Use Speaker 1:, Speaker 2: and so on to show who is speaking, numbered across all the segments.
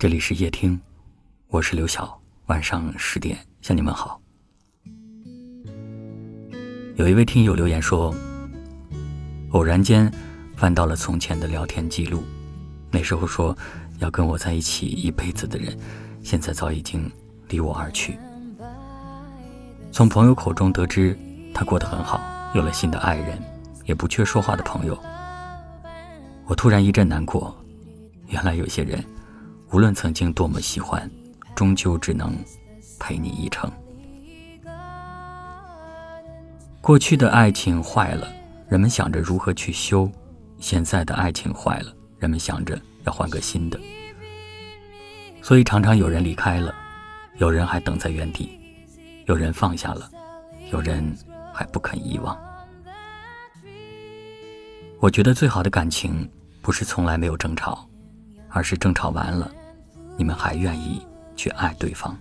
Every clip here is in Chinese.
Speaker 1: 这里是夜听，我是刘晓。晚上十点向你们好。有一位听友留言说，偶然间翻到了从前的聊天记录，那时候说要跟我在一起一辈子的人，现在早已经离我而去。从朋友口中得知，他过得很好，有了新的爱人，也不缺说话的朋友。我突然一阵难过，原来有些人。无论曾经多么喜欢，终究只能陪你一程。过去的爱情坏了，人们想着如何去修；现在的爱情坏了，人们想着要换个新的。所以常常有人离开了，有人还等在原地，有人放下了，有人还不肯遗忘。我觉得最好的感情，不是从来没有争吵，而是争吵完了。你们还愿意去爱对方，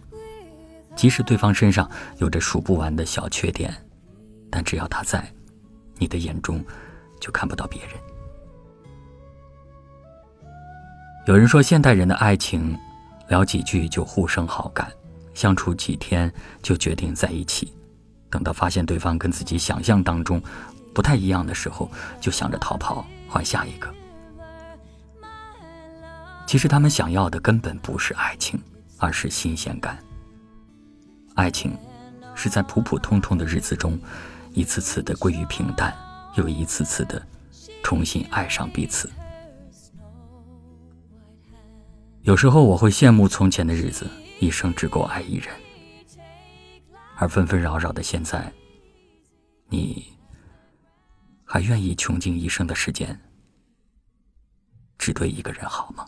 Speaker 1: 即使对方身上有着数不完的小缺点，但只要他在，你的眼中就看不到别人。有人说，现代人的爱情，聊几句就互生好感，相处几天就决定在一起，等到发现对方跟自己想象当中不太一样的时候，就想着逃跑换下一个。其实他们想要的根本不是爱情，而是新鲜感。爱情是在普普通通的日子中，一次次的归于平淡，又一次次的重新爱上彼此。有时候我会羡慕从前的日子，一生只够爱一人，而纷纷扰扰的现在，你还愿意穷尽一生的时间，只对一个人好吗？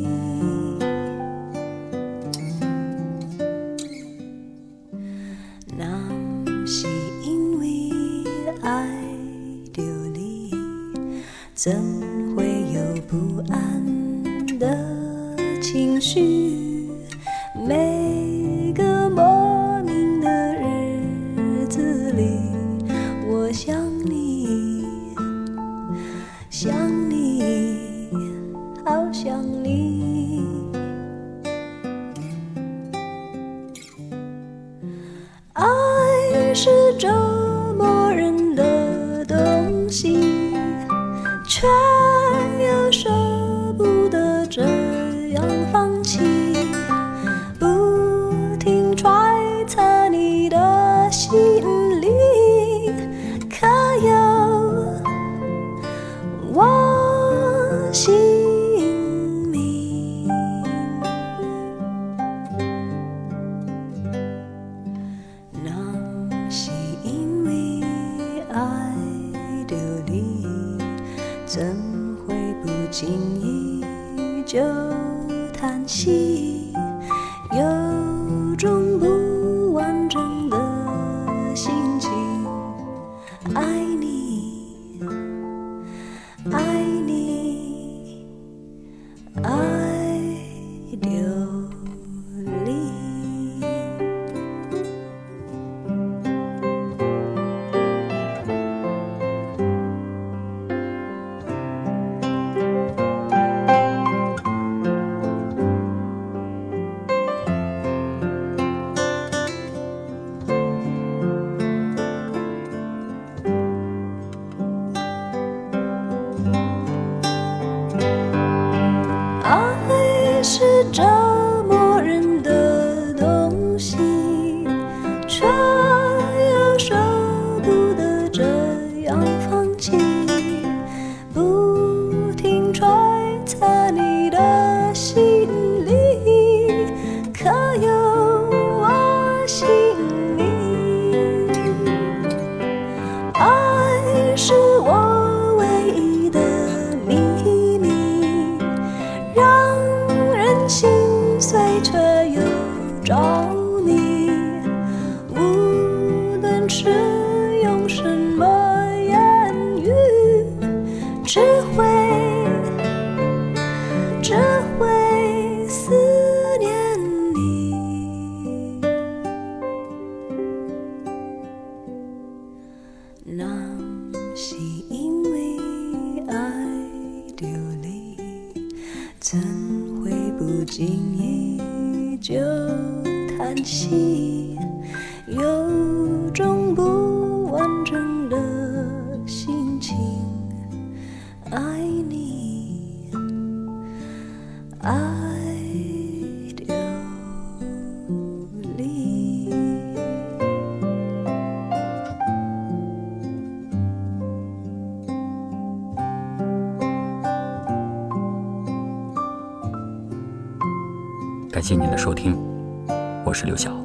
Speaker 2: 怎会有不安的情绪？每个莫名的日子里，我想你，想你，好想你。却叹心里爱是我唯一的秘密，让人心碎却又着迷。心依旧叹息
Speaker 1: 感谢您的收听我是刘晓。